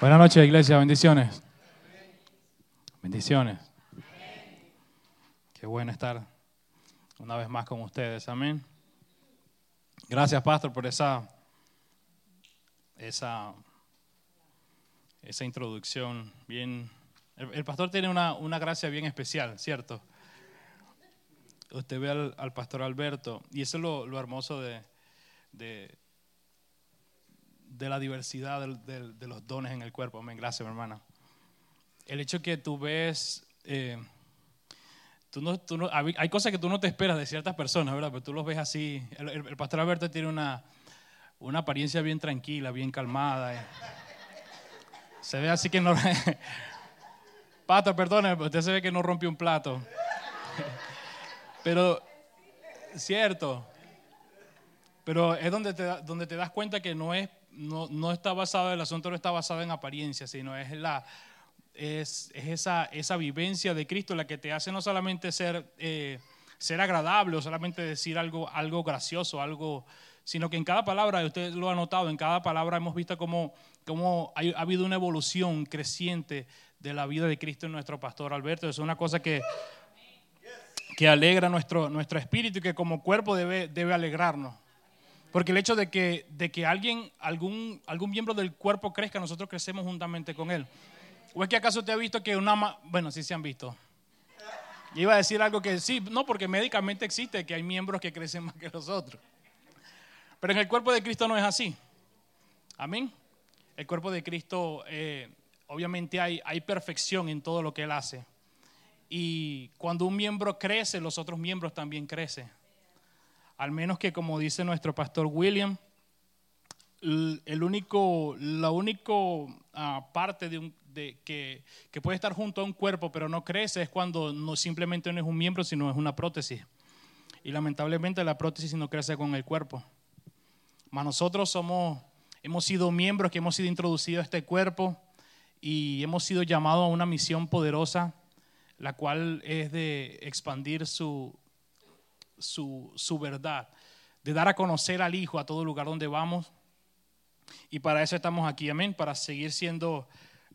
Buenas noches, iglesia. Bendiciones. Bendiciones. Qué bueno estar una vez más con ustedes. Amén. Gracias, pastor, por esa esa esa introducción bien. El, pastor tiene una, una, gracia bien especial, ¿cierto? Usted ve al, pastor Alberto y eso es lo, hermoso de, de de la diversidad de, los dones en el cuerpo. Amén. Gracias, mi hermana. El hecho que tú ves, eh, tú no, tú no, hay cosas que tú no te esperas de ciertas personas, ¿verdad? Pero tú los ves así. El, pastor Alberto tiene una, una apariencia bien tranquila, bien calmada. Eh. Se ve así que no... Pato, perdone, usted se ve que no rompió un plato. Pero, cierto. Pero es donde te, donde te das cuenta que no es no, no está basado, el asunto no está basado en apariencia, sino es, la, es, esa, esa vivencia de Cristo la que te hace no solamente ser, eh, ser agradable o solamente decir algo, algo gracioso, algo, sino que en cada palabra, usted lo ha notado, en cada palabra hemos visto cómo, cómo ha, habido una evolución creciente de la vida de Cristo en nuestro pastor Alberto. Es una cosa que, que alegra nuestro, nuestro espíritu y que como cuerpo debe, debe alegrarnos. Porque el hecho de que, de que alguien, algún, algún miembro del cuerpo crezca, nosotros crecemos juntamente con él. ¿O es que acaso te ha visto que una... Bueno, sí se han visto. iba a decir algo que sí, no, porque médicamente existe que hay miembros que crecen más que los otros. Pero en el cuerpo de Cristo no es así. Amén. El cuerpo de Cristo, eh, obviamente hay, hay perfección en todo lo que Él hace. Y cuando un miembro crece, los otros miembros también crecen. Al menos que, como dice nuestro pastor William, el único, la única ah, parte de, un, que, puede estar junto a un cuerpo pero no crece es cuando no, simplemente no es un miembro, sino es una prótesis. Y lamentablemente la prótesis no crece con el cuerpo. Mas nosotros somos, hemos sido miembros que hemos sido introducidos a este cuerpo y hemos sido llamados a una misión poderosa, la cual es de expandir su, su, verdad, de dar a conocer al Hijo a todo lugar donde vamos. Y para eso estamos aquí, amén, para seguir siendo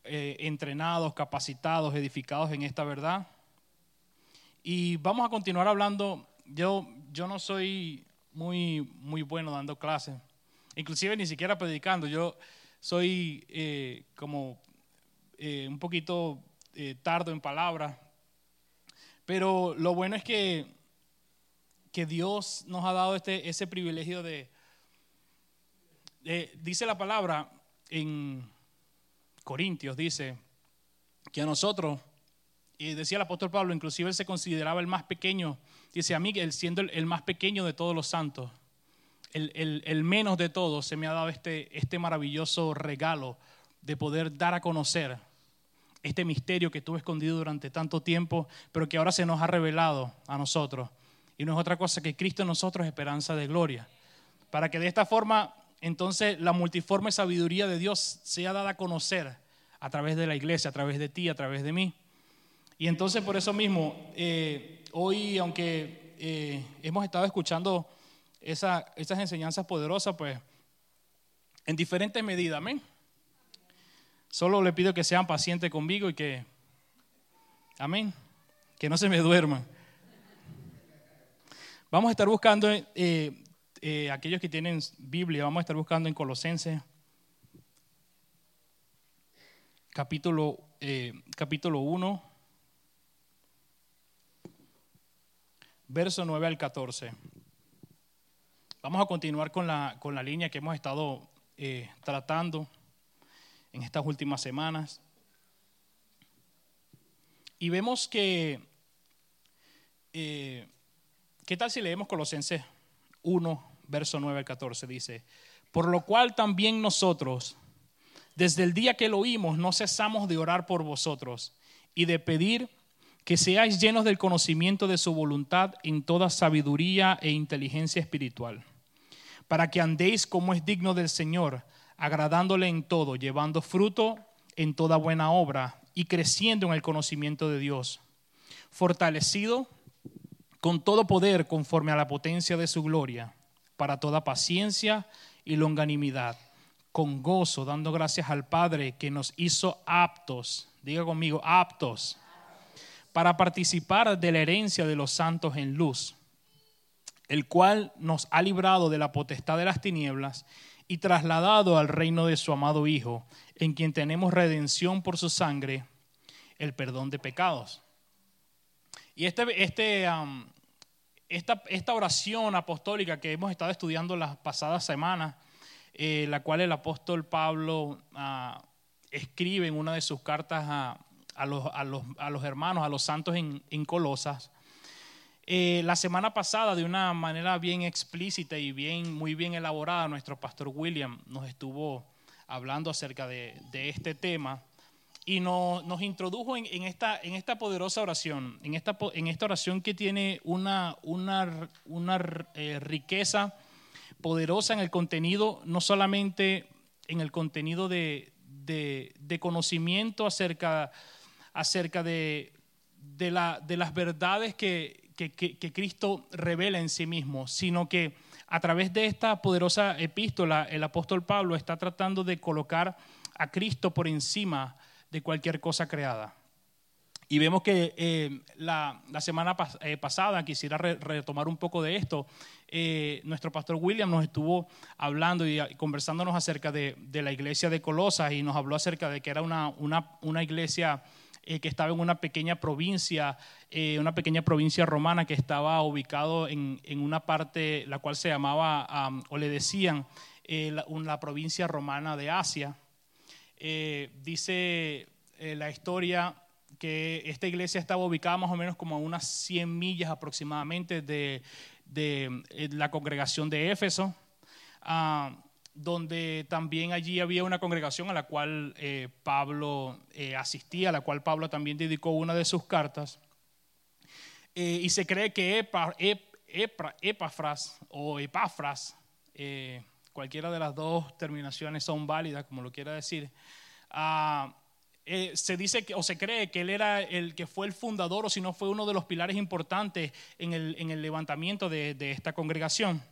eh, entrenados, capacitados, edificados en esta verdad. Y vamos a continuar hablando. Yo, yo no soy muy, muy bueno dando clases, inclusive ni siquiera predicando. Yo soy eh, como eh, un poquito tardo en palabras, pero lo bueno es que que Dios nos ha dado este, ese privilegio de, dice la palabra en Corintios, dice que a nosotros, y decía el apóstol Pablo, inclusive él se consideraba el más pequeño, dice a mí, él siendo el, más pequeño de todos los santos, el, el, menos de todos, se me ha dado este, este maravilloso regalo de poder dar a conocer este misterio que estuvo escondido durante tanto tiempo, pero que ahora se nos ha revelado a nosotros y no es otra cosa que Cristo en nosotros, esperanza de gloria. Para que de esta forma, entonces, la multiforme sabiduría de Dios sea dada a conocer a través de la iglesia, a través de ti, a través de mí. Y entonces, por eso mismo, eh, hoy, aunque eh, hemos estado escuchando esa, esas enseñanzas poderosas, pues, en diferentes medidas, amén. Solo le pido que sean pacientes conmigo y que, amén, que no se me duerman. Vamos a estar buscando, eh, eh, aquellos que tienen Biblia, vamos a estar buscando en Colosenses capítulo, eh, capítulo 1, verso 9 al 14. Vamos a continuar con la, con la línea que hemos estado tratando en estas últimas semanas. Y vemos que ¿Qué tal si leemos Colosenses 1, verso 9 al 14? Dice, por lo cual también nosotros, desde el día que lo oímos, no cesamos de orar por vosotros y de pedir que seáis llenos del conocimiento de su voluntad en toda sabiduría e inteligencia espiritual, para que andéis como es digno del Señor, agradándole en todo, llevando fruto en toda buena obra y creciendo en el conocimiento de Dios, fortalecido con todo poder conforme a la potencia de su gloria, para toda paciencia y longanimidad, con gozo, dando gracias al Padre que nos hizo aptos, diga conmigo, aptos, para participar de la herencia de los santos en luz, el cual nos ha librado de la potestad de las tinieblas y trasladado al reino de su amado Hijo, en quien tenemos redención por su sangre, el perdón de pecados. Y este, este, esta, esta oración apostólica que hemos estado estudiando las pasadas semanas, eh, la cual el apóstol Pablo ah, escribe en una de sus cartas a, a, los, a, los, a los, hermanos, a los santos en, en Colosas. Eh, la semana pasada, de una manera bien explícita y bien, muy bien elaborada, nuestro pastor William nos estuvo hablando acerca de, de este tema y nos, nos introdujo en, en, esta, en esta poderosa oración, en esta, en esta oración que tiene una, una, una eh, riqueza poderosa en el contenido, no solamente en el contenido de, de, conocimiento acerca, acerca de, la, de, las verdades que, que, que, Cristo revela en sí mismo, sino que a través de esta poderosa epístola el apóstol Pablo está tratando de colocar a Cristo por encima de cualquier cosa creada. Y vemos que eh, la, la, semana eh, pasada, quisiera retomar un poco de esto, eh, nuestro pastor William nos estuvo hablando y, conversándonos acerca de, de, la iglesia de Colosas y nos habló acerca de que era una, una, una iglesia que estaba en una pequeña provincia, una pequeña provincia romana que estaba ubicado en, en una parte la cual se llamaba, o le decían, la, provincia romana de Asia. Dice la historia que esta iglesia estaba ubicada más o menos como a unas 100 millas aproximadamente de, eh, la congregación de Éfeso, ah, donde también allí había una congregación a la cual eh, Pablo eh, asistía, a la cual Pablo también dedicó una de sus cartas. y se cree que Epafras o Epafras, cualquiera de las dos terminaciones son válidas, como lo quiera decir, uh, eh, se dice que, o se cree que él era el que fue el fundador o si no fue uno de los pilares importantes en el, en el levantamiento de, de, esta congregación.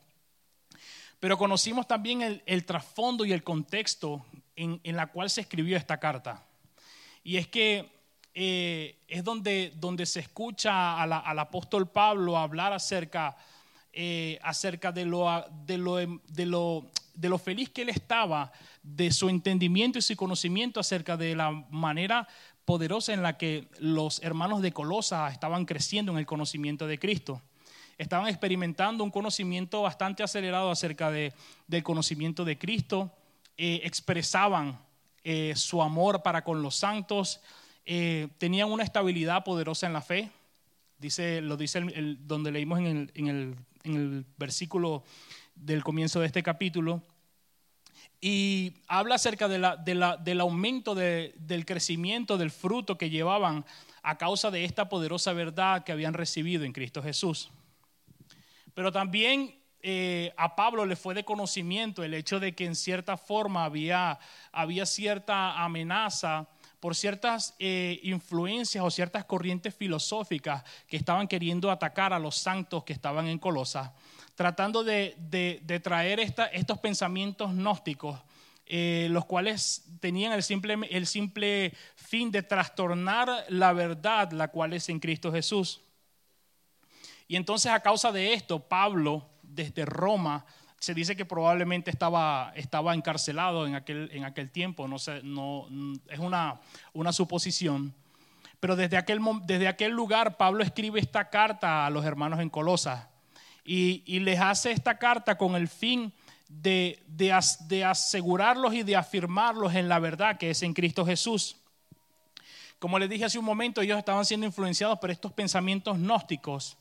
Pero conocimos también el, el trasfondo y el contexto en, en, la cual se escribió esta carta. Y es que eh, es donde, donde se escucha al apóstol Pablo hablar acerca, eh, acerca de, lo, de, lo, de, lo, de lo feliz que él estaba de su entendimiento y su conocimiento acerca de la manera poderosa en la que los hermanos de Colosa estaban creciendo en el conocimiento de Cristo. Estaban experimentando un conocimiento bastante acelerado acerca de, del conocimiento de Cristo, eh, expresaban eh, su amor para con los santos, tenían una estabilidad poderosa en la fe, dice, lo dice donde leímos en, el, en el versículo del comienzo de este capítulo, y habla acerca del aumento de, del crecimiento del fruto que llevaban a causa de esta poderosa verdad que habían recibido en Cristo Jesús. Pero también eh, a Pablo le fue de conocimiento el hecho de que en cierta forma había, había cierta amenaza por ciertas eh, influencias o ciertas corrientes filosóficas que estaban queriendo atacar a los santos que estaban en Colosa tratando de, traer estos pensamientos gnósticos, eh, los cuales tenían el simple, el simple fin de trastornar la verdad, la cual es en Cristo Jesús. Y entonces a causa de esto, Pablo, desde Roma, se dice que probablemente estaba, estaba encarcelado en aquel, en aquel tiempo, no, es una, una suposición. Pero desde aquel, desde aquel lugar Pablo escribe esta carta a los hermanos en Colosas y, les hace esta carta con el fin de, de, asegurarlos y de afirmarlos en la verdad que es en Cristo Jesús. Como les dije hace un momento, ellos estaban siendo influenciados por estos pensamientos gnósticos.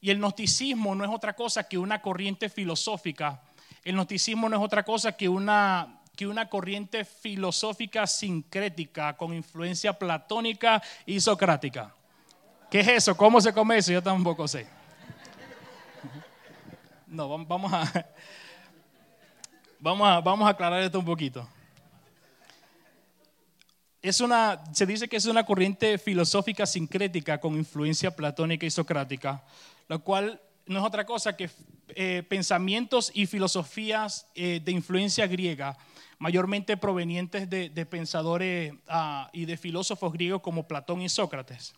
Y el gnosticismo no es otra cosa que una corriente filosófica. El gnosticismo no es otra cosa que una, que una corriente filosófica sincrética con influencia platónica y socrática. ¿Qué es eso? ¿Cómo se come eso? Yo tampoco sé. No, vamos a, vamos a, vamos a aclarar esto un poquito. Es una, se dice que es una corriente filosófica sincrética con influencia platónica y socrática, lo cual no es otra cosa que eh, pensamientos y filosofías eh, de influencia griega, mayormente provenientes de, pensadores ah, y de filósofos griegos como Platón y Sócrates.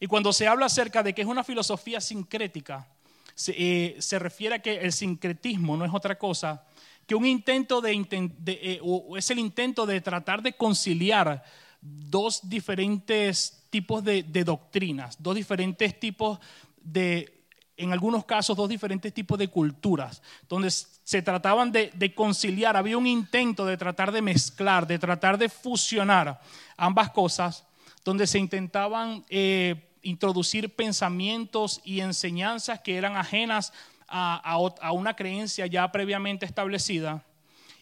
Y cuando se habla acerca de que es una filosofía sincrética, se, eh, refiere a que el sincretismo no es otra cosa que un intento de, eh, es el intento de tratar de conciliar dos diferentes tipos de, doctrinas, dos diferentes tipos de, en algunos casos, dos diferentes tipos de culturas, donde se trataban de, conciliar, había un intento de tratar de mezclar, de tratar de fusionar ambas cosas, donde se intentaban eh, introducir pensamientos y enseñanzas que eran ajenas a, una creencia ya previamente establecida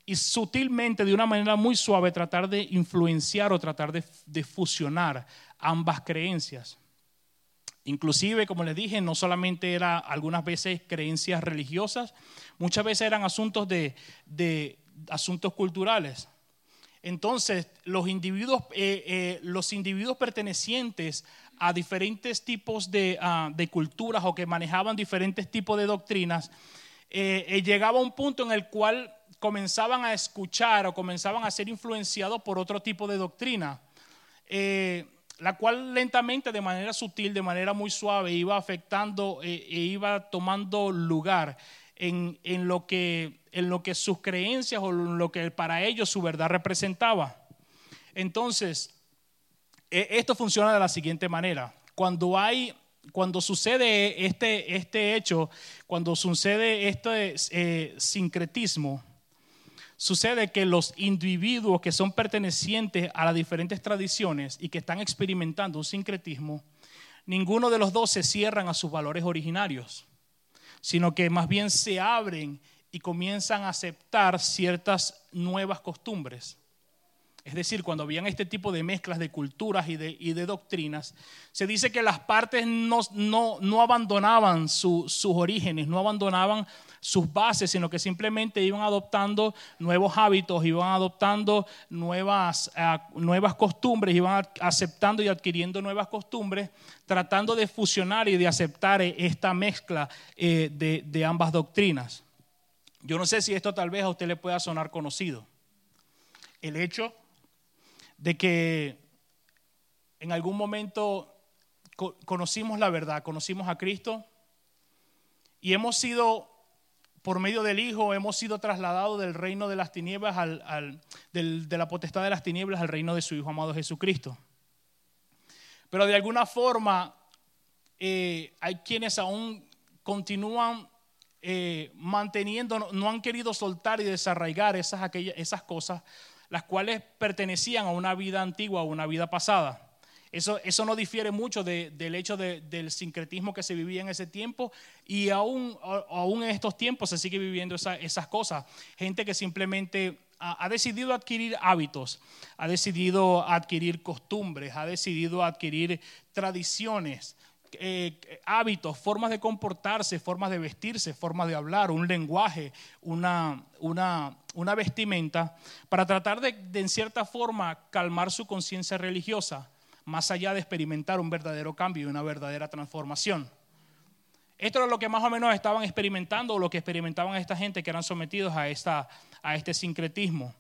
y sutilmente, de una manera muy suave, tratar de influenciar o tratar de, fusionar ambas creencias. Inclusive, como les dije, no solamente era algunas veces creencias religiosas, muchas veces eran asuntos de, de asuntos culturales. Entonces, los individuos, eh, eh, los individuos pertenecientes a diferentes tipos ah, de, culturas o que manejaban diferentes tipos de doctrinas, eh, llegaba a un punto en el cual comenzaban a escuchar o comenzaban a ser influenciados por otro tipo de doctrina, la cual lentamente, de manera sutil, de manera muy suave, iba afectando e iba tomando lugar en, lo que, en lo que sus creencias o lo que para ellos su verdad representaba. Entonces, e, esto funciona de la siguiente manera. Cuando hay cuando sucede este, este hecho, cuando sucede este eh, sincretismo, sucede que los individuos que son pertenecientes a las diferentes tradiciones y que están experimentando un sincretismo, ninguno de los dos se cierran a sus valores originarios sino que más bien se abren y comienzan a aceptar ciertas nuevas costumbres. Es decir, cuando habían este tipo de mezclas de culturas y de, doctrinas, se dice que las partes no, abandonaban sus orígenes, no abandonaban sus bases, sino que simplemente iban adoptando nuevos hábitos, iban adoptando nuevas, eh, nuevas costumbres, iban aceptando y adquiriendo nuevas costumbres, tratando de fusionar y de aceptar eh, esta mezcla eh, de, de ambas doctrinas. Yo no sé si esto tal vez a usted le pueda sonar conocido. El hecho de que en algún momento conocimos la verdad, conocimos a Cristo y hemos sido, por medio del Hijo, hemos sido trasladados del reino de las tinieblas, al, de la potestad de las tinieblas al reino de su Hijo amado Jesucristo. Pero de alguna forma eh, hay quienes aún continúan eh, manteniendo, no, han querido soltar y desarraigar esas, aquellas, esas cosas las cuales pertenecían a una vida antigua, a una vida pasada. Eso, eso no difiere mucho del hecho del sincretismo que se vivía en ese tiempo y aún, aún en estos tiempos se sigue viviendo esas cosas. Gente que simplemente ha, decidido adquirir hábitos, ha decidido adquirir costumbres, ha decidido adquirir tradiciones, eh, hábitos, formas de comportarse, formas de vestirse, formas de hablar, un lenguaje, una, una, una vestimenta, para tratar de, en cierta forma, calmar su conciencia religiosa, más allá de experimentar un verdadero cambio y una verdadera transformación. Esto era lo que más o menos estaban experimentando o lo que experimentaban esta gente que eran sometidos a, esta, a este sincretismo.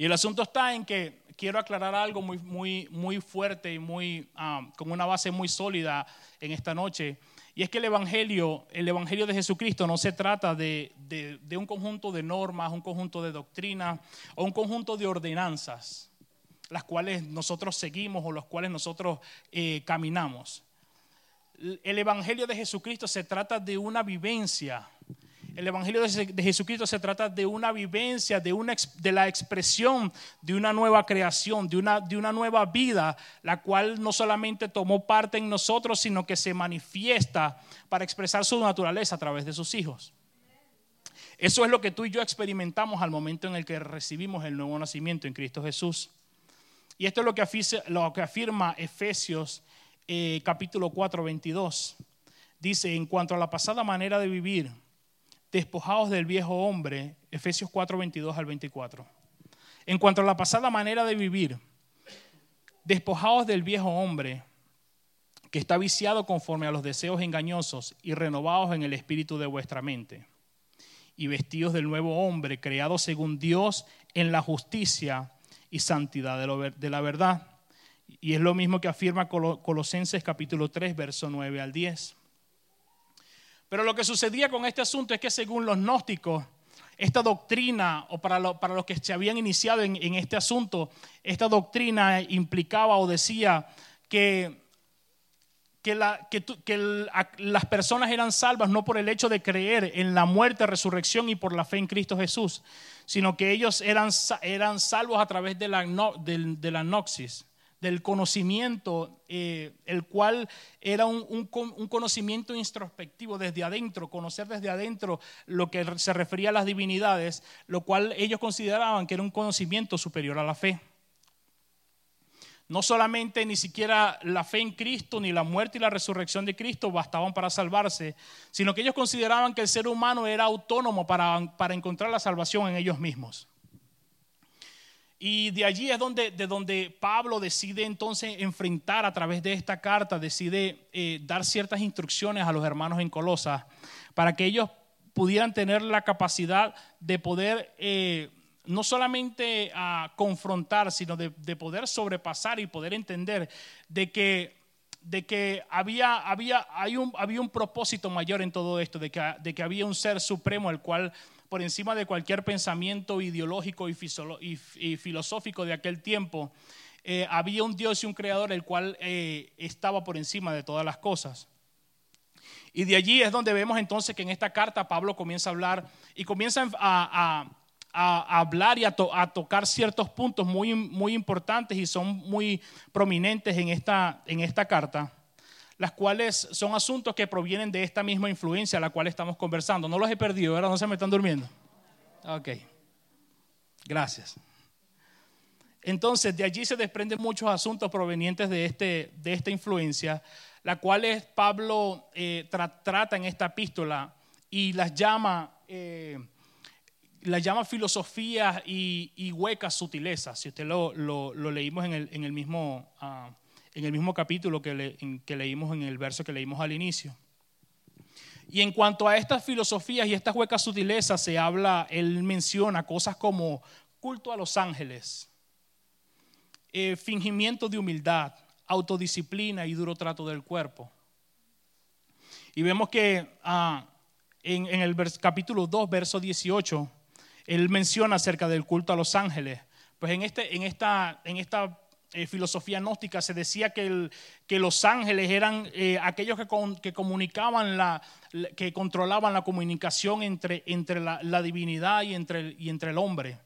Y el asunto está en que quiero aclarar algo muy, muy, muy fuerte y muy, ah, con una base muy sólida en esta noche. Y es que el Evangelio, el Evangelio de Jesucristo no se trata de, un conjunto de normas, un conjunto de doctrinas o un conjunto de ordenanzas, las cuales nosotros seguimos o las cuales nosotros eh, caminamos. El Evangelio de Jesucristo se trata de una vivencia, el Evangelio de Jesucristo se trata de una vivencia, de, la expresión de una nueva creación, de una, nueva vida, la cual no solamente tomó parte en nosotros, sino que se manifiesta para expresar su naturaleza a través de sus hijos. Eso es lo que tú y yo experimentamos al momento en el que recibimos el nuevo nacimiento en Cristo Jesús. Y esto es lo que afirma, lo que afirma Efesios eh, capítulo 4, 22. Dice, en cuanto a la pasada manera de vivir, despojados del viejo hombre, Efesios 4, 22 al 24. En cuanto a la pasada manera de vivir, despojados del viejo hombre, que está viciado conforme a los deseos engañosos y renovados en el espíritu de vuestra mente. y vestidos del nuevo hombre, creado según Dios en la justicia y santidad de, la verdad. Y es lo mismo que afirma Colosenses capítulo 3, verso 9 al 10. Pero lo que sucedía con este asunto es que según los gnósticos, esta doctrina, o para, para los que se habían iniciado en, en este asunto, esta doctrina implicaba o decía que que, las personas eran salvas no por el hecho de creer en la muerte, resurrección y por la fe en Cristo Jesús, sino que ellos eran, eran salvos a través de la, de, la noxis, del conocimiento, eh, el cual era un, un, conocimiento introspectivo desde adentro, conocer desde adentro lo que se refería a las divinidades, lo cual ellos consideraban que era un conocimiento superior a la fe. No solamente ni siquiera la fe en Cristo ni la muerte y la resurrección de Cristo bastaban para salvarse, sino que ellos consideraban que el ser humano era autónomo para, para encontrar la salvación en ellos mismos. Y de allí es donde, de donde Pablo decide entonces enfrentar a través de esta carta, decide eh, dar ciertas instrucciones a los hermanos en Colosas para que ellos pudieran tener la capacidad de poder eh, no solamente a confrontar, sino de, poder sobrepasar y poder entender de que, de que había, había, hay un, había un propósito mayor en todo esto, de que, de que había un ser supremo, el cual por encima de cualquier pensamiento ideológico y, filosófico de aquel tiempo, eh, había un Dios y un creador el cual eh, estaba por encima de todas las cosas. Y de allí es donde vemos entonces que en esta carta Pablo comienza a hablar y comienza a, hablar y a, tocar ciertos puntos muy, muy importantes y son muy prominentes en esta, en esta carta, las cuales son asuntos que provienen de esta misma influencia a la cual estamos conversando. No los he perdido, ahora no se me están durmiendo. Ok, gracias. Entonces, de allí se desprenden muchos asuntos provenientes de, este, de esta influencia, la cual Pablo eh, trata en esta epístola y las llama eh, la llama filosofía y, huecas sutilezas. Si usted lo, leímos en el, mismo, ah, en el mismo capítulo que, que leímos en el verso que leímos al inicio. Y en cuanto a estas filosofías y estas huecas sutilezas, se habla, él menciona cosas como culto a los ángeles, eh, fingimiento de humildad, autodisciplina y duro trato del cuerpo. Y vemos que ah, en, en, el capítulo 2, verso 18, él menciona acerca del culto a los ángeles. Pues en, este, en esta, en esta eh, filosofía gnóstica se decía que, los ángeles eran eh, aquellos que, comunicaban, que controlaban la comunicación entre, entre la, divinidad y entre, y entre el hombre.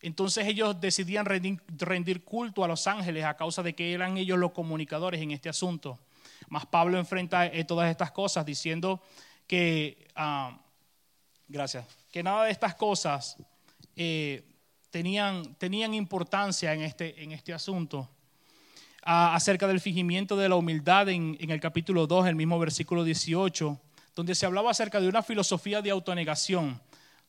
Entonces ellos decidían rendir, culto a los ángeles a causa de que eran ellos los comunicadores en este asunto. Mas Pablo enfrenta eh, todas estas cosas diciendo que, ah, gracias, que nada de estas cosas eh, tenían, tenían importancia en este, en este asunto. acerca del fingimiento de la humildad en, el capítulo 2, el mismo versículo 18, donde se hablaba acerca de una filosofía de autonegación,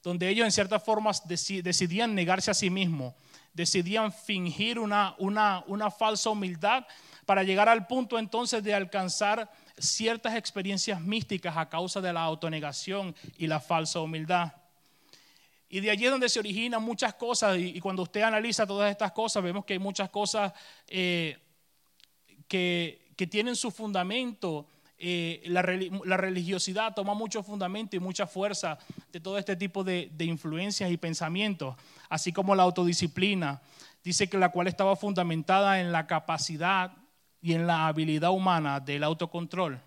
donde ellos en ciertas formas decidían negarse a sí mismos, decidían fingir una, una, una falsa humildad para llegar al punto entonces de alcanzar ciertas experiencias místicas a causa de la autonegación y la falsa humildad. Y de allí es donde se originan muchas cosas. Y, cuando usted analiza todas estas cosas, vemos que hay muchas cosas eh, que, tienen su fundamento. Eh, la, religiosidad toma mucho fundamento y mucha fuerza de todo este tipo de, influencias y pensamientos, así como la autodisciplina. Dice que la cual estaba fundamentada en la capacidad y en la habilidad humana del autocontrol,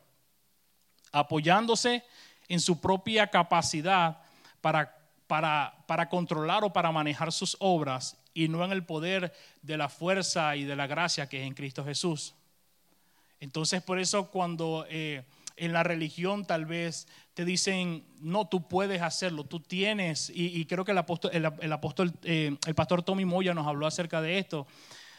apoyándose en su propia capacidad para para, controlar o para manejar sus obras y no en el poder de la fuerza y de la gracia que es en Cristo Jesús. Entonces por eso cuando eh, en la religión tal vez te dicen, no, tú puedes hacerlo, tú tienes, y, creo que el apóstol, el, apóstol eh, el pastor Tommy Moya nos habló acerca de esto,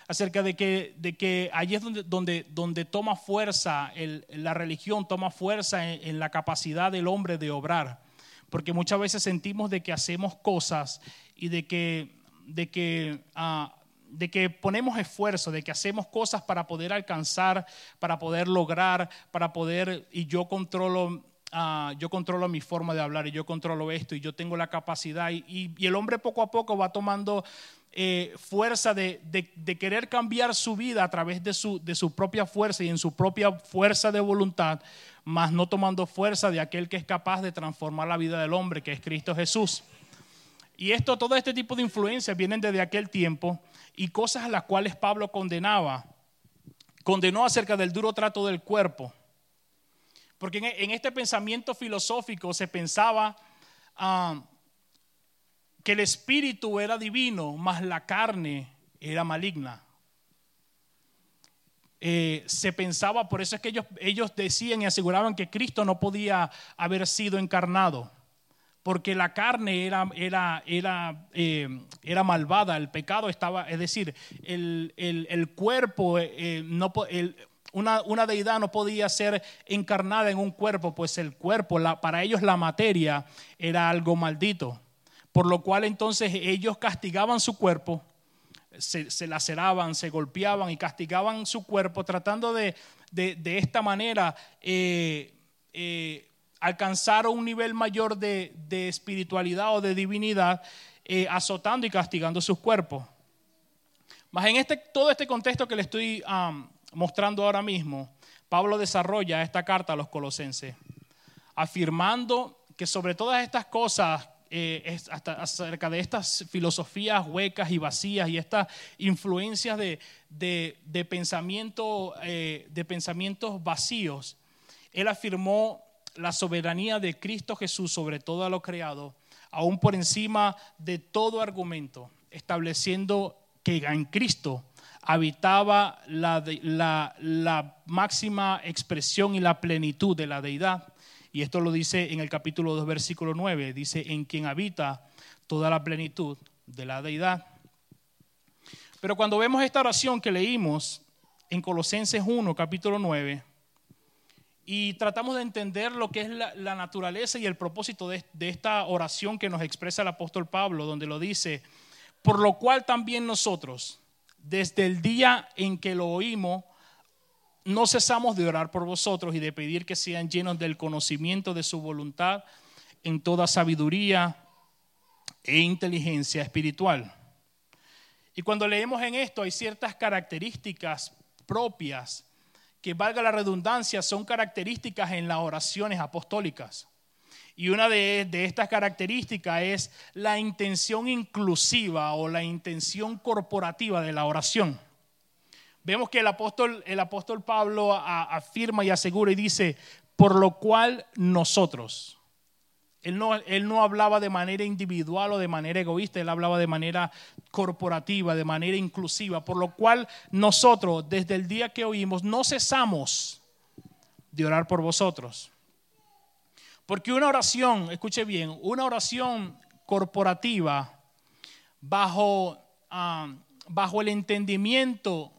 acerca de que, de que allí es donde, donde, donde toma fuerza, la religión toma fuerza en la capacidad del hombre de obrar porque muchas veces sentimos de que hacemos cosas y de que, de que, ah, de que ponemos esfuerzo, de que hacemos cosas para poder alcanzar, para poder lograr, para poder, y yo controlo ah, yo controlo mi forma de hablar y yo controlo esto y yo tengo la capacidad y, y el hombre poco a poco va tomando eh, fuerza de, de, querer cambiar su vida a través de su, de su propia fuerza y en su propia fuerza de voluntad, más no tomando fuerza de aquel que es capaz de transformar la vida del hombre, que es Cristo Jesús. Y esto, todo este tipo de influencias vienen desde aquel tiempo y cosas a las cuales Pablo condenaba. Condenó acerca del duro trato del cuerpo. Porque en, este pensamiento filosófico se pensaba ah, que el espíritu era divino, mas la carne era maligna. Eh, se pensaba, por eso es que ellos, ellos decían y aseguraban que Cristo no podía haber sido encarnado porque la carne era, era, era, eh, era malvada, el pecado estaba, es decir, el, cuerpo, eh, no, una, una, deidad no podía ser encarnada en un cuerpo, pues el cuerpo, para ellos la materia era algo maldito, por lo cual entonces ellos castigaban su cuerpo, se, laceraban, se golpeaban y castigaban su cuerpo tratando de, de, esta manera eh, alcanzar un nivel mayor de, espiritualidad o de divinidad, eh, azotando y castigando sus cuerpos. Más en este, todo este contexto que le estoy mostrando ahora mismo, Pablo desarrolla esta carta a los colosenses, afirmando que sobre todas estas cosas, eh, hasta acerca de estas filosofías huecas y vacías y estas influencias de, de, pensamiento, eh, de pensamientos vacíos, él afirmó la soberanía de Cristo Jesús sobre todo lo creado, aún por encima de todo argumento, estableciendo que en Cristo habitaba la, la, máxima expresión y la plenitud de la deidad. Y esto lo dice en el capítulo 2, versículo 9, dice, en quien habita toda la plenitud de la deidad. Pero cuando vemos esta oración que leímos en Colosenses 1, capítulo 9, y tratamos de entender lo que es la, naturaleza y el propósito de, esta oración que nos expresa el apóstol Pablo, donde lo dice, por lo cual también nosotros, desde el día en que lo oímos, no cesamos de orar por vosotros y de pedir que sean llenos del conocimiento de su voluntad en toda sabiduría e inteligencia espiritual. Y cuando leemos en esto hay ciertas características propias que valga la redundancia, son características en las oraciones apostólicas. Y una de, estas características es la intención inclusiva o la intención corporativa de la oración. Vemos que el apóstol, el apóstol Pablo afirma y asegura y dice, por lo cual nosotros, él no, hablaba de manera individual o de manera egoísta, él hablaba de manera corporativa, de manera inclusiva, por lo cual nosotros desde el día que oímos no cesamos de orar por vosotros. Porque una oración, escuche bien, una oración corporativa bajo, ah, bajo el entendimiento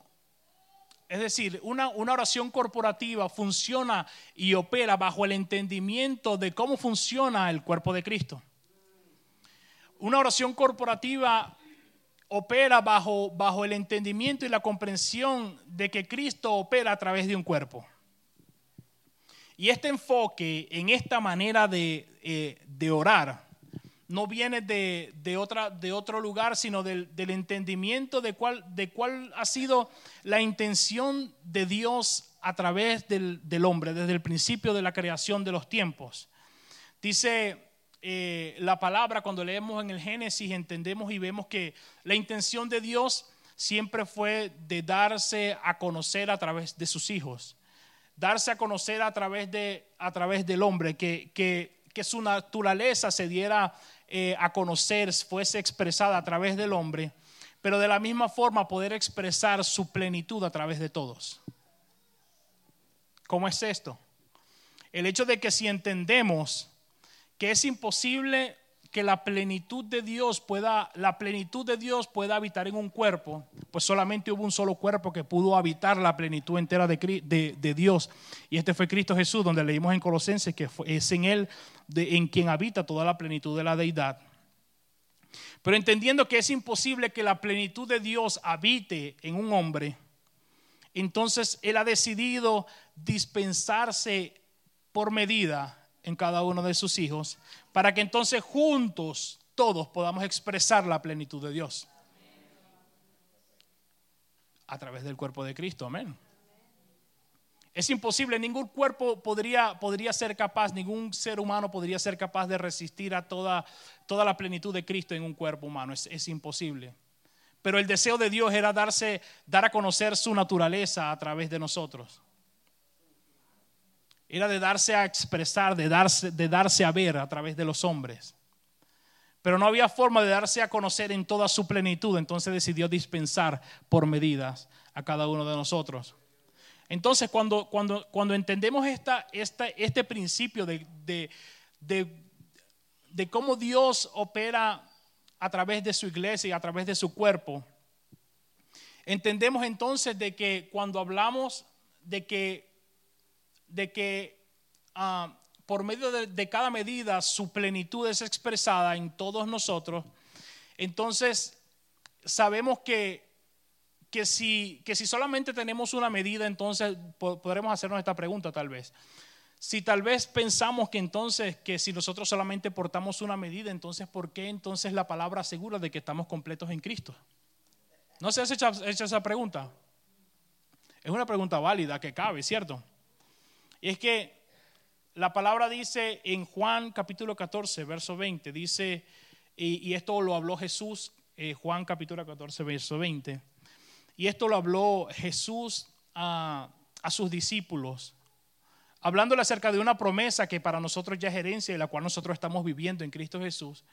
es decir, una, oración corporativa funciona y opera bajo el entendimiento de cómo funciona el cuerpo de Cristo. Una oración corporativa opera bajo, bajo el entendimiento y la comprensión de que Cristo opera a través de un cuerpo. Y este enfoque en esta manera de, eh, de orar no viene de, otra, de otro lugar, sino del, entendimiento de cuál, de cuál ha sido la intención de Dios a través del, hombre, desde el principio de la creación de los tiempos. Dice eh, la palabra, cuando leemos en el Génesis, entendemos y vemos que la intención de Dios siempre fue de darse a conocer a través de sus hijos, darse a conocer a través, de, a través del hombre, que, que, que su naturaleza se diera eh, a conocer, fuese expresada a través del hombre, pero de la misma forma poder expresar su plenitud a través de todos. ¿Cómo es esto? El hecho de que si entendemos que es imposible que la plenitud de Dios pueda, la plenitud de Dios pueda habitar en un cuerpo, pues solamente hubo un solo cuerpo que pudo habitar la plenitud entera de, Dios. Y este fue Cristo Jesús, donde leímos en Colosenses que es en Él en quien habita toda la plenitud de la deidad. Pero entendiendo que es imposible que la plenitud de Dios habite en un hombre, entonces Él ha decidido dispensarse por medida en cada uno de sus hijos, para que entonces juntos todos podamos expresar la plenitud de Dios. A través del cuerpo de Cristo, amén. Es imposible, ningún cuerpo podría, podría ser capaz, ningún ser humano podría ser capaz de resistir a toda, toda la plenitud de Cristo en un cuerpo humano. Es, es imposible. Pero el deseo de Dios era darse, dar a conocer su naturaleza a través de nosotros. Era de darse a expresar, de darse, de darse a ver a través de los hombres. Pero no había forma de darse a conocer en toda su plenitud, entonces decidió dispensar por medidas a cada uno de nosotros. Entonces, cuando, cuando, cuando entendemos esta, este principio de, de, cómo Dios opera a través de su iglesia y a través de su cuerpo, entendemos entonces de que cuando hablamos de que, de que ah, por medio de, cada medida su plenitud es expresada en todos nosotros, entonces sabemos que que si, que si solamente tenemos una medida, entonces podremos hacernos esta pregunta tal vez. Si tal vez pensamos que entonces, que si nosotros solamente portamos una medida, entonces ¿por qué entonces la palabra asegura de que estamos completos en Cristo? ¿No se ha hecho, hecho esa pregunta? Es una pregunta válida que cabe, ¿cierto? Y es que la palabra dice en Juan capítulo 14, verso 20, dice, y, esto lo habló Jesús, eh, Juan capítulo 14, verso 20, y esto lo habló Jesús a, sus discípulos, hablándole acerca de una promesa que para nosotros ya es herencia y la cual nosotros estamos viviendo en Cristo Jesús.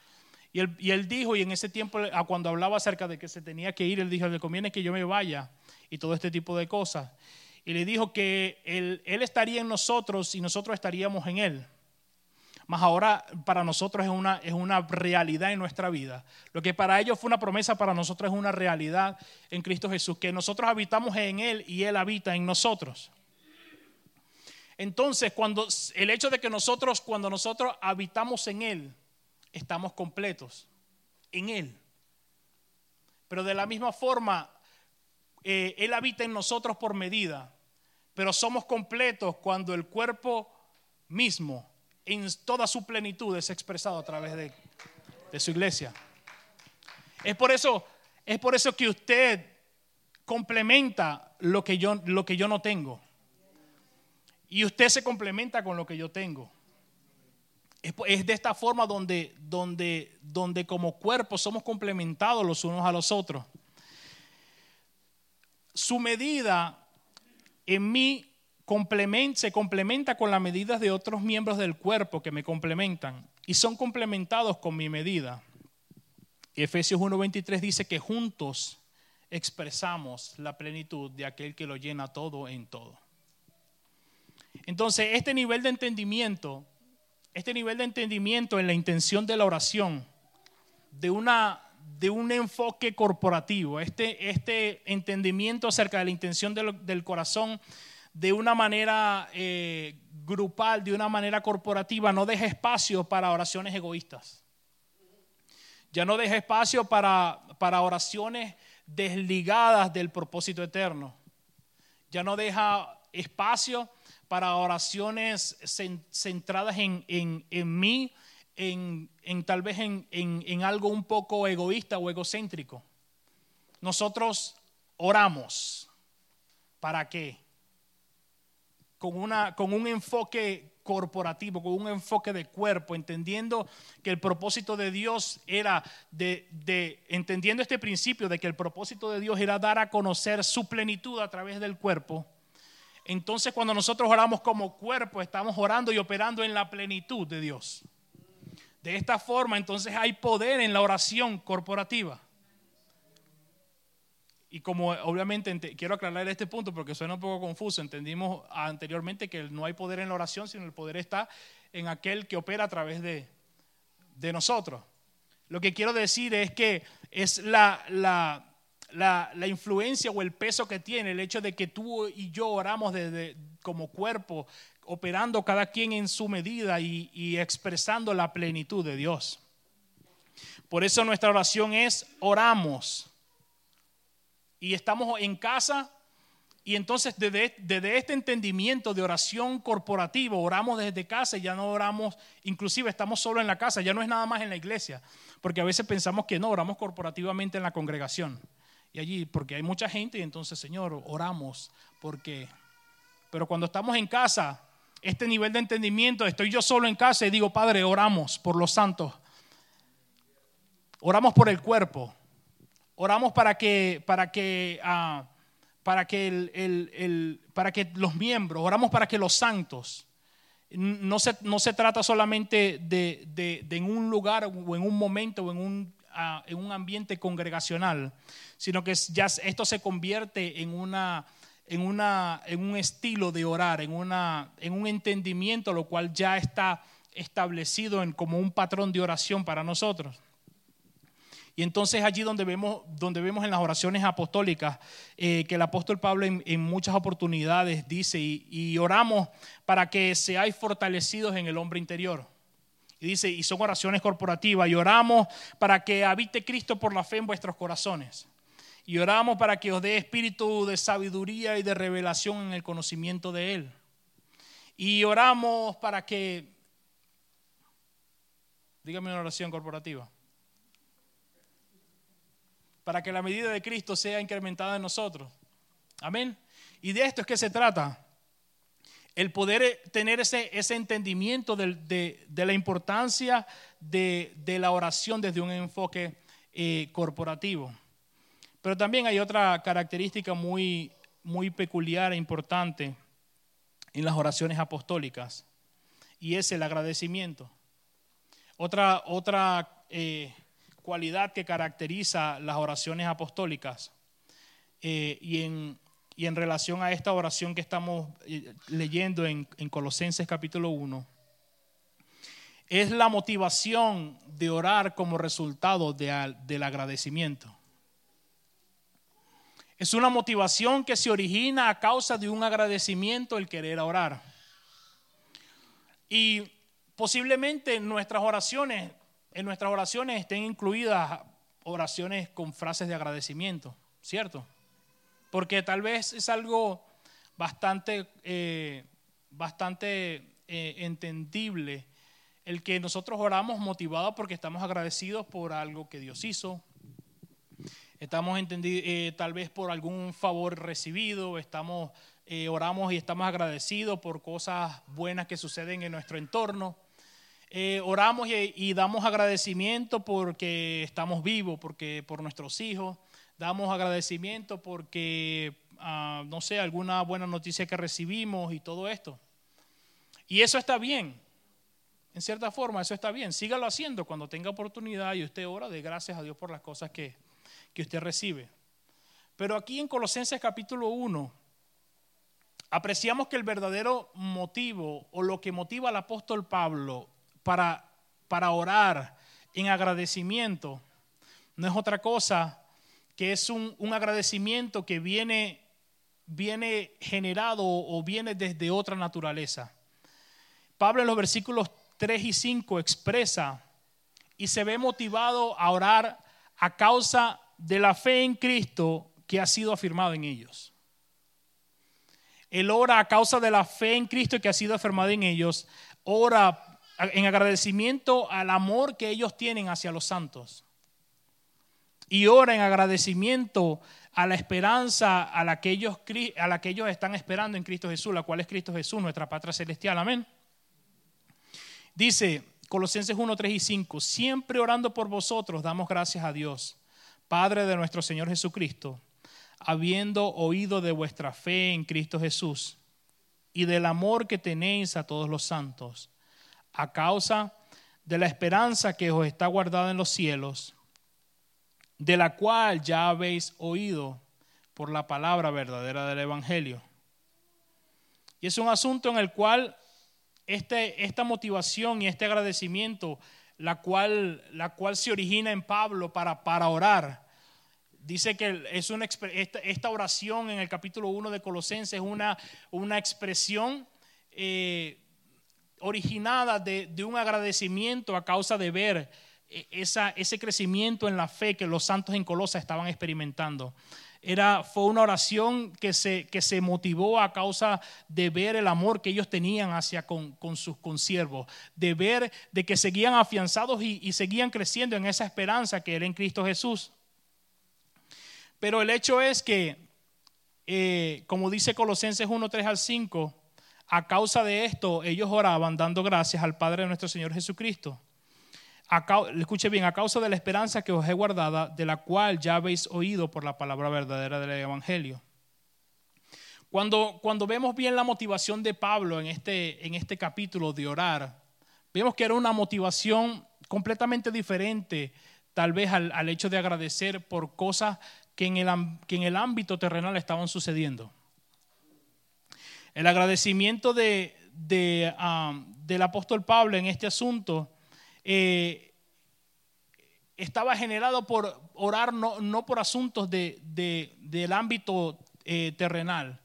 Y él, y él, dijo, y en ese tiempo, cuando hablaba acerca de que se tenía que ir, él dijo, le conviene que yo me vaya y todo este tipo de cosas. Y le dijo que él, estaría en nosotros y nosotros estaríamos en él. Mas ahora para nosotros es una, es una realidad en nuestra vida. Lo que para ellos fue una promesa, para nosotros es una realidad en Cristo Jesús, que nosotros habitamos en Él y Él habita en nosotros. Entonces, cuando el hecho de que nosotros, cuando nosotros habitamos en Él, estamos completos en Él. Pero de la misma forma, eh, Él habita en nosotros por medida, pero somos completos cuando el cuerpo mismo en toda su plenitud es expresado a través de, su iglesia. Es por eso, es por eso que usted complementa lo que yo, lo que yo no tengo. Y usted se complementa con lo que yo tengo. Es, de esta forma donde, donde, donde como cuerpo somos complementados los unos a los otros. Su medida en mí se complementa con las medidas de otros miembros del cuerpo que me complementan y son complementados con mi medida. Efesios 1:23 dice que juntos expresamos la plenitud de aquel que lo llena todo en todo. Entonces, este nivel de entendimiento, este nivel de entendimiento en la intención de la oración, de, una, de un enfoque corporativo, este, este entendimiento acerca de la intención del corazón, de una manera eh, grupal, de una manera corporativa, no deja espacio para oraciones egoístas. Ya no deja espacio para, para oraciones desligadas del propósito eterno. Ya no deja espacio para oraciones centradas en, en, mí, en, tal vez en algo un poco egoísta o egocéntrico. Nosotros oramos. ¿Para qué? con, un enfoque corporativo, con un enfoque de cuerpo, entendiendo que el propósito de Dios era de, entendiendo este principio de que el propósito de Dios era dar a conocer su plenitud a través del cuerpo. Entonces cuando nosotros oramos como cuerpo, estamos orando y operando en la plenitud de Dios. De esta forma, entonces hay poder en la oración corporativa. Y como obviamente quiero aclarar este punto porque suena un poco confuso, entendimos anteriormente que no hay poder en la oración, sino el poder está en aquel que opera a través de, nosotros. Lo que quiero decir es que es la, la, la, influencia o el peso que tiene el hecho de que tú y yo oramos desde, como cuerpo, operando cada quien en su medida y, y expresando la plenitud de Dios. Por eso nuestra oración es oramos y estamos en casa Y entonces desde, desde, este entendimiento de oración corporativa, oramos desde casa y ya no oramos, inclusive estamos solo en la casa, ya no es nada más en la iglesia, porque a veces pensamos que no, oramos corporativamente en la congregación. Y allí, porque hay mucha gente y entonces, Señor, oramos, porque... Pero cuando estamos en casa, este nivel de entendimiento, estoy yo solo en casa y digo, Padre, oramos por los santos, oramos por el cuerpo, oramos para que, para que... Uh, para que, el, para que los miembros, oramos para que los santos, no se, no se trata solamente de, en un lugar o en un momento o en un, ah, en un ambiente congregacional, sino que ya esto se convierte en, una, en, una, en un estilo de orar, en, una, en un entendimiento, lo cual ya está establecido en, como un patrón de oración para nosotros. Y entonces allí donde vemos, donde vemos en las oraciones apostólicas eh, que el apóstol Pablo en, muchas oportunidades dice, y, oramos para que seáis fortalecidos en el hombre interior. Y dice, y son oraciones corporativas, y oramos para que habite Cristo por la fe en vuestros corazones. Y oramos para que os dé espíritu de sabiduría y de revelación en el conocimiento de Él. Y oramos para que, dígame una oración corporativa para que la medida de Cristo sea incrementada en nosotros. Amén. Y de esto es que se trata. El poder eh, tener ese, ese entendimiento de, la importancia de, la oración desde un enfoque eh, corporativo. Pero también hay otra característica muy, muy peculiar e importante en las oraciones apostólicas y es el agradecimiento. Otra, otra eh, cualidad que caracteriza las oraciones apostólicas. Eh, y, en, y, en, relación a esta oración que estamos eh, leyendo en, Colosenses capítulo 1, es la motivación de orar como resultado del agradecimiento. Es una motivación que se origina a causa de un agradecimiento el querer orar. Y posiblemente nuestras oraciones en nuestras oraciones estén incluidas oraciones con frases de agradecimiento, ¿cierto? Porque tal vez es algo bastante, eh, bastante eh, entendible el que nosotros oramos motivados porque estamos agradecidos por algo que Dios hizo, estamos entendidos eh, tal vez por algún favor recibido, estamos, oramos y estamos agradecidos por cosas buenas que suceden en nuestro entorno. Eh, oramos y, damos agradecimiento porque estamos vivos, porque por nuestros hijos, damos agradecimiento porque, ah, no sé, alguna buena noticia que recibimos y todo esto. Y eso está bien, en cierta forma, eso está bien. Sígalo haciendo cuando tenga oportunidad y usted ora de gracias a Dios por las cosas que, que usted recibe. Pero aquí en Colosenses capítulo 1, apreciamos que el verdadero motivo o lo que motiva al apóstol Pablo para, para orar en agradecimiento no es otra cosa que es un, agradecimiento que viene, viene generado o viene desde otra naturaleza. Pablo en los versículos 3 y 5 expresa y se ve motivado a orar a causa de la fe en Cristo que ha sido afirmado en ellos. Él ora a causa de la fe en Cristo que ha sido afirmado en ellos, ora en agradecimiento al amor que ellos tienen hacia los santos. Y ora en agradecimiento a la esperanza a la, que ellos, a la que ellos están esperando en Cristo Jesús, la cual es Cristo Jesús, nuestra patria celestial. Amén. Dice Colosenses 1, 3 y 5, siempre orando por vosotros damos gracias a Dios, Padre de nuestro Señor Jesucristo, habiendo oído de vuestra fe en Cristo Jesús y del amor que tenéis a todos los santos a causa de la esperanza que os está guardada en los cielos, de la cual ya habéis oído por la palabra verdadera del Evangelio. Y es un asunto en el cual este, esta motivación y este agradecimiento, la cual, se origina en Pablo para orar, dice que es una, esta, oración en el capítulo 1 de Colosenses es una, una expresión eh, originada de, un agradecimiento a causa de ver e, esa, ese crecimiento en la fe que los santos en Colosa estaban experimentando. Era, fue una oración que se, que se motivó a causa de ver el amor que ellos tenían hacia con, sus consiervos, de ver de que seguían afianzados y, seguían creciendo en esa esperanza que era en Cristo Jesús. Pero el hecho es que, eh, como dice Colosenses 1, 3 al 5, a causa de esto ellos oraban dando gracias al Padre de nuestro Señor Jesucristo escuche bien, a causa de la esperanza que os he guardada, de la cual ya habéis oído por la palabra verdadera del Evangelio. Cuando, cuando vemos bien la motivación de Pablo en este, en este capítulo de orar, vemos que era una motivación completamente diferente, tal vez al, hecho de agradecer por cosas que en, el, que en el ámbito terrenal estaban sucediendo. El agradecimiento de, de, del apóstol Pablo en este asunto eh, estaba generado por orar no, por asuntos del ámbito eh, terrenal.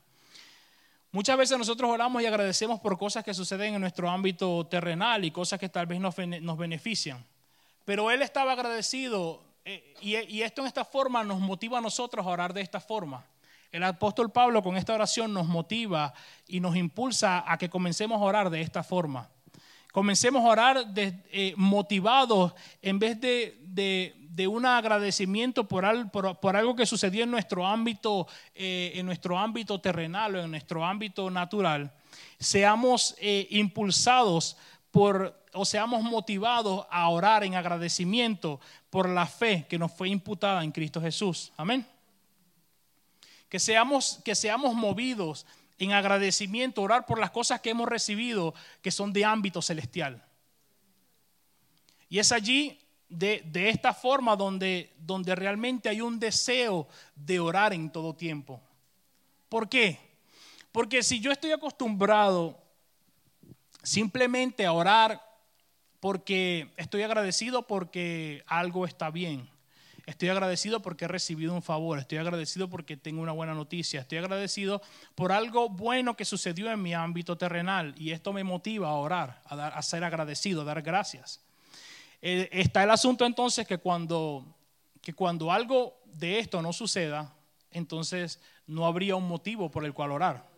Muchas veces nosotros oramos y agradecemos por cosas que suceden en nuestro ámbito terrenal y cosas que tal vez nos, benefician. Pero él estaba agradecido eh, y, esto en esta forma nos motiva a nosotros a orar de esta forma. El apóstol Pablo con esta oración nos motiva y nos impulsa a que comencemos a orar de esta forma. Comencemos a orar eh, motivados en vez de, un agradecimiento por, algo que sucedió en nuestro ámbito, eh, en nuestro ámbito terrenal o en nuestro ámbito natural. Seamos eh, impulsados por, o seamos motivados a orar en agradecimiento por la fe que nos fue imputada en Cristo Jesús. Amén. Que seamos, que seamos movidos en agradecimiento, orar por las cosas que hemos recibido que son de ámbito celestial. Y es allí, de, esta forma, donde, donde realmente hay un deseo de orar en todo tiempo. ¿Por qué? Porque si yo estoy acostumbrado simplemente a orar porque estoy agradecido porque algo está bien, Estoy agradecido porque he recibido un favor, estoy agradecido porque tengo una buena noticia, estoy agradecido por algo bueno que sucedió en mi ámbito terrenal y esto me motiva a orar, a, ser agradecido, a dar gracias. Eh, está el asunto entonces que cuando, que cuando algo de esto no suceda, entonces no habría un motivo por el cual orar.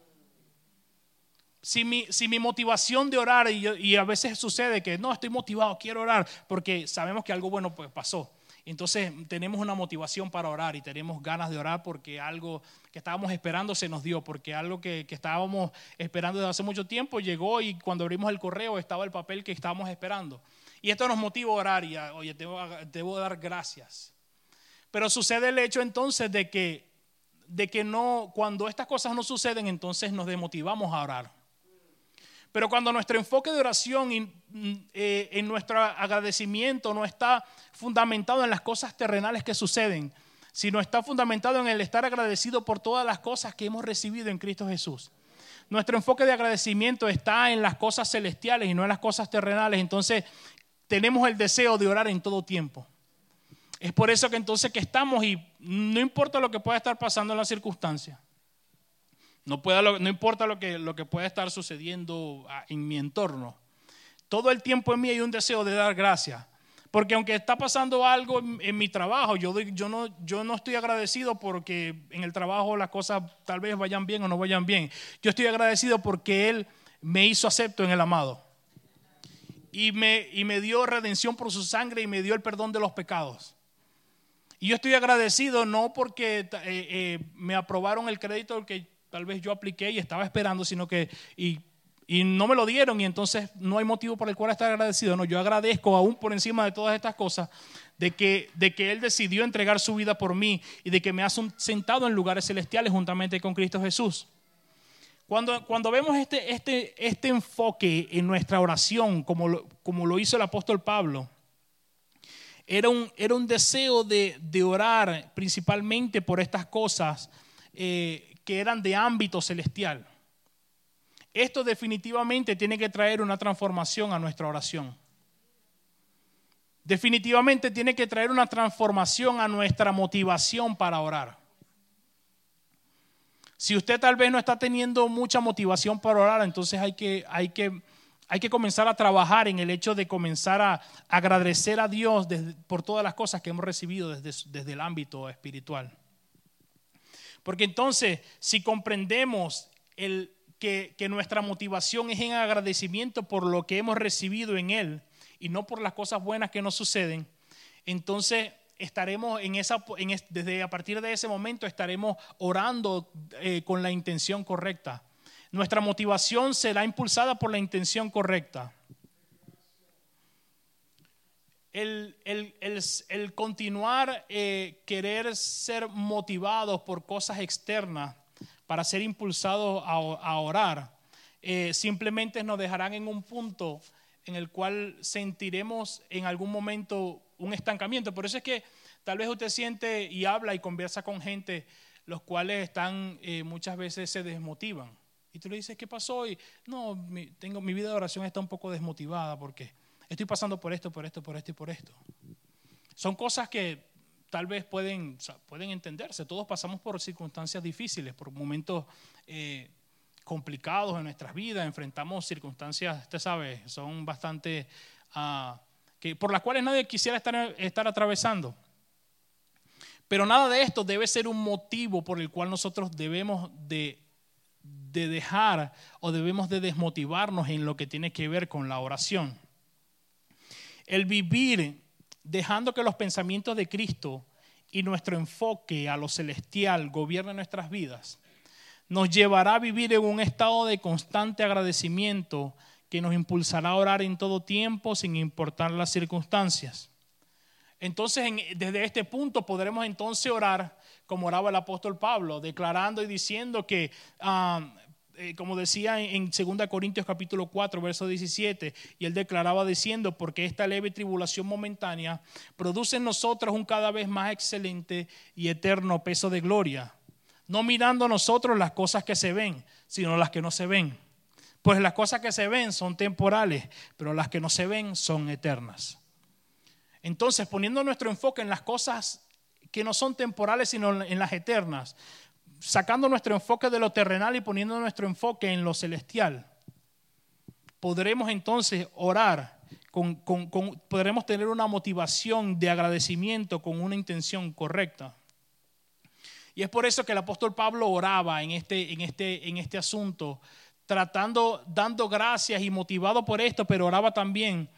Si mi, motivación de orar, y, a veces sucede que no estoy motivado, quiero orar, porque sabemos que algo bueno pues, pasó. Entonces tenemos una motivación para orar y tenemos ganas de orar porque algo que estábamos esperando se nos dio, porque algo que, estábamos esperando desde hace mucho tiempo llegó y cuando abrimos el correo estaba el papel que estábamos esperando. Y esto nos motiva a orar y, oye, debo, debo dar gracias. Pero sucede el hecho entonces de que, de que no, cuando estas cosas no suceden, entonces nos demotivamos a orar. Pero cuando nuestro enfoque de oración y eh, en nuestro agradecimiento no está fundamentado en las cosas terrenales que suceden, sino está fundamentado en el estar agradecido por todas las cosas que hemos recibido en Cristo Jesús. Nuestro enfoque de agradecimiento está en las cosas celestiales y no en las cosas terrenales. Entonces tenemos el deseo de orar en todo tiempo. Es por eso que entonces que estamos y no importa lo que pueda estar pasando en las circunstancias. No, no importa lo que, lo que pueda estar sucediendo ah, en mi entorno. Todo el tiempo en mí hay un deseo de dar gracias. Porque aunque está pasando algo en, mi trabajo, yo, yo no estoy agradecido porque en el trabajo las cosas tal vez vayan bien o no vayan bien. Yo estoy agradecido porque Él me hizo acepto en el amado. Y me, y me dio redención por su sangre y me dio el perdón de los pecados. Y yo estoy agradecido no porque eh, eh, me aprobaron el crédito que tal vez yo apliqué y estaba esperando, sino que y, no me lo dieron y entonces no hay motivo por el cual estar agradecido. No, yo agradezco aún por encima de todas estas cosas de que, de que Él decidió entregar su vida por mí y de que me ha sentado en lugares celestiales juntamente con Cristo Jesús. Cuando, cuando vemos este, este, este enfoque en nuestra oración, como lo, como lo hizo el apóstol Pablo, era un, era un deseo de, de orar principalmente por estas cosas eh, que eran de ámbito celestial. Esto definitivamente tiene que traer una transformación a nuestra oración. Definitivamente tiene que traer una transformación a nuestra motivación para orar. Si usted tal vez no está teniendo mucha motivación para orar, entonces hay que, hay que, hay que comenzar a trabajar en el hecho de comenzar a agradecer a Dios por todas las cosas que hemos recibido desde, desde el ámbito espiritual. Porque entonces, si comprendemos el, que, que, nuestra motivación es en agradecimiento por lo que hemos recibido en Él y no por las cosas buenas que nos suceden, entonces estaremos en esa, desde a partir de ese momento estaremos orando eh, con la intención correcta. Nuestra motivación será impulsada por la intención correcta. El, continuar eh, querer ser motivados por cosas externas para ser impulsados a, orar, eh, simplemente nos dejarán en un punto en el cual sentiremos en algún momento un estancamiento. Por eso es que tal vez usted siente y habla y conversa con gente los cuales están eh, muchas veces se desmotivan. Y tú le dices, ¿qué pasó? Y no, mi, tengo, mi vida de oración está un poco desmotivada porque estoy pasando por esto, por esto, por esto y por esto. Son cosas que tal vez pueden, pueden entenderse. Todos pasamos por circunstancias difíciles, por momentos eh, complicados en nuestras vidas, enfrentamos circunstancias, usted sabe, son bastante... Uh, por las cuales nadie quisiera estar, estar atravesando. Pero nada de esto debe ser un motivo por el cual nosotros debemos de, de dejar o debemos de desmotivarnos en lo que tiene que ver con la oración. El vivir dejando que los pensamientos de Cristo y nuestro enfoque a lo celestial gobiernen nuestras vidas, nos llevará a vivir en un estado de constante agradecimiento que nos impulsará a orar en todo tiempo sin importar las circunstancias. Entonces, desde este punto podremos entonces orar como oraba el apóstol Pablo, declarando y diciendo que, ah, eh, como decía en 2 Corintios capítulo 4, verso 17, y él declaraba diciendo, porque esta leve tribulación momentánea produce en nosotros un cada vez más excelente y eterno peso de gloria, no mirando nosotros las cosas que se ven, sino las que no se ven pues las cosas que se ven son temporales, pero las que no se ven son eternas. Entonces, poniendo nuestro enfoque en las cosas que no son temporales, sino en las eternas, sacando nuestro enfoque de lo terrenal y poniendo nuestro enfoque en lo celestial, podremos entonces orar, podremos tener una motivación de agradecimiento con una intención correcta. Y es por eso que el apóstol Pablo oraba en este, en este, en este asunto tratando, dando gracias y motivado por esto, pero oraba también,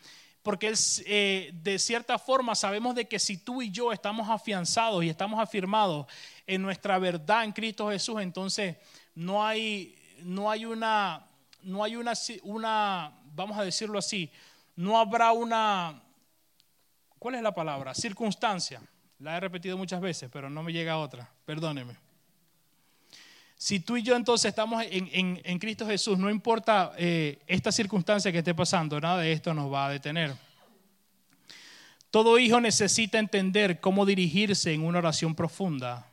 porque eh, de cierta forma sabemos de que si tú y yo estamos afianzados y estamos afirmados en nuestra verdad en Cristo Jesús, entonces no hay, no hay una, no hay una, una, vamos a decirlo así, no habrá una, ¿cuál es la palabra? Circunstancia. La he repetido muchas veces, pero no me llega otra. Perdóneme. Si tú y yo entonces estamos en, Cristo Jesús, no importa eh, esta circunstancia que esté pasando, nada de esto nos va a detener. Todo hijo necesita entender cómo dirigirse en una oración profunda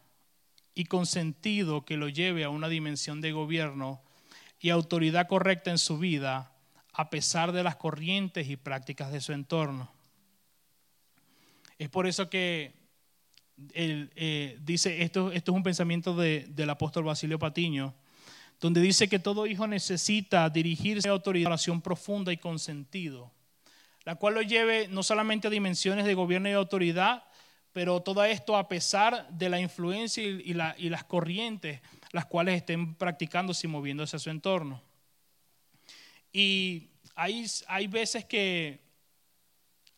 y con sentido que lo lleve a una dimensión de gobierno y autoridad correcta en su vida, a pesar de las corrientes y prácticas de su entorno. Es por eso que eh, dice, esto, esto es un pensamiento del apóstol Basilio Patiño, donde dice que todo hijo necesita dirigirse a autoridad, oración profunda y con sentido, la cual lo lleve no solamente a dimensiones de gobierno y autoridad, pero todo esto a pesar de la influencia y, las corrientes las cuales estén practicándose y moviéndose a su entorno. Y hay, hay veces que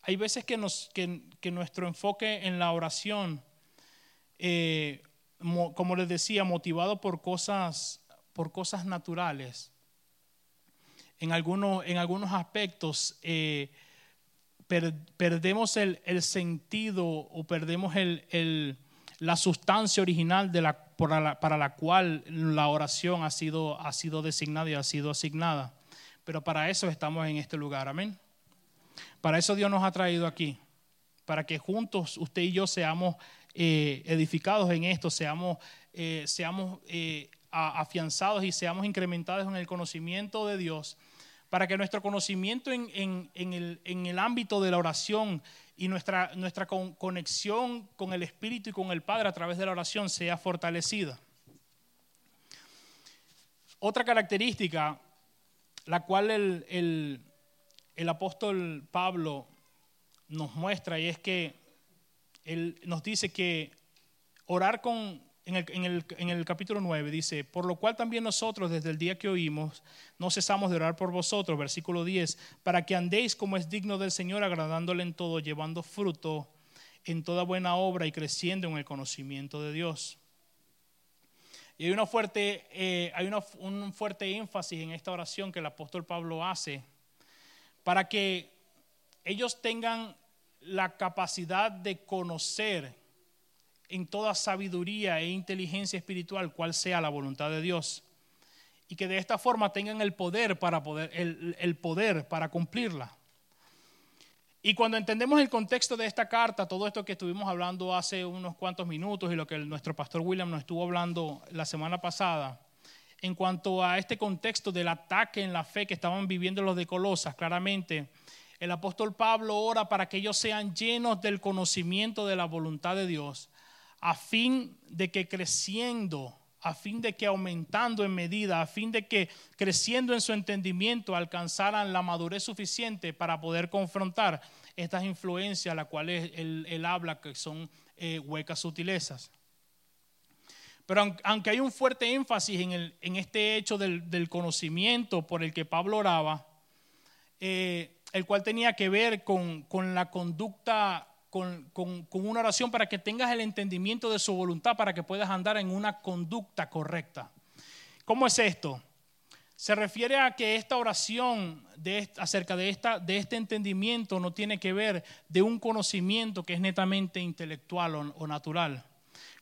hay veces que nuestro enfoque en la oración eh, como les decía, motivado por cosas, por cosas naturales. En algunos, en algunos aspectos eh, perdemos el, sentido o perdemos el, la sustancia original de la, para, la, cual la oración ha sido, ha sido designada y ha sido asignada. Pero para eso estamos en este lugar, amén. Para eso Dios nos ha traído aquí, para que juntos usted y yo seamos eh, edificados en esto, seamos, eh, seamos eh, afianzados y seamos incrementados en el conocimiento de Dios, para que nuestro conocimiento en, el, en el, ámbito de la oración y nuestra, nuestra conexión con el Espíritu y con el Padre a través de la oración sea fortalecida. Otra característica, la cual el, el apóstol Pablo nos muestra y es que él nos dice que orar con, en el, capítulo 9, dice, por lo cual también nosotros desde el día que oímos, no cesamos de orar por vosotros, versículo 10, para que andéis como es digno del Señor, agradándole en todo, llevando fruto en toda buena obra y creciendo en el conocimiento de Dios. Y hay, una fuerte, eh, hay una, un fuerte énfasis en esta oración que el apóstol Pablo hace para que ellos tengan la capacidad de conocer en toda sabiduría e inteligencia espiritual cuál sea la voluntad de Dios y que de esta forma tengan el poder para poder el, el poder para cumplirla. Y cuando entendemos el contexto de esta carta, todo esto que estuvimos hablando hace unos cuantos minutos y lo que nuestro pastor William nos estuvo hablando la semana pasada, en cuanto a este contexto del ataque en la fe que estaban viviendo los de Colosas, claramente el apóstol Pablo ora para que ellos sean llenos del conocimiento de la voluntad de Dios, a fin de que creciendo, a fin de que aumentando en medida, a fin de que creciendo en su entendimiento alcanzaran la madurez suficiente para poder confrontar estas influencias, las cuales él, habla que son eh, huecas sutilezas. Pero aunque hay un fuerte énfasis en, este hecho del, conocimiento por el que Pablo oraba, eh, el cual tenía que ver con, la conducta, con, una oración para que tengas el entendimiento de su voluntad, para que puedas andar en una conducta correcta. ¿Cómo es esto? Se refiere a que esta oración de, acerca de, esta, de este entendimiento no tiene que ver de un conocimiento que es netamente intelectual o, natural.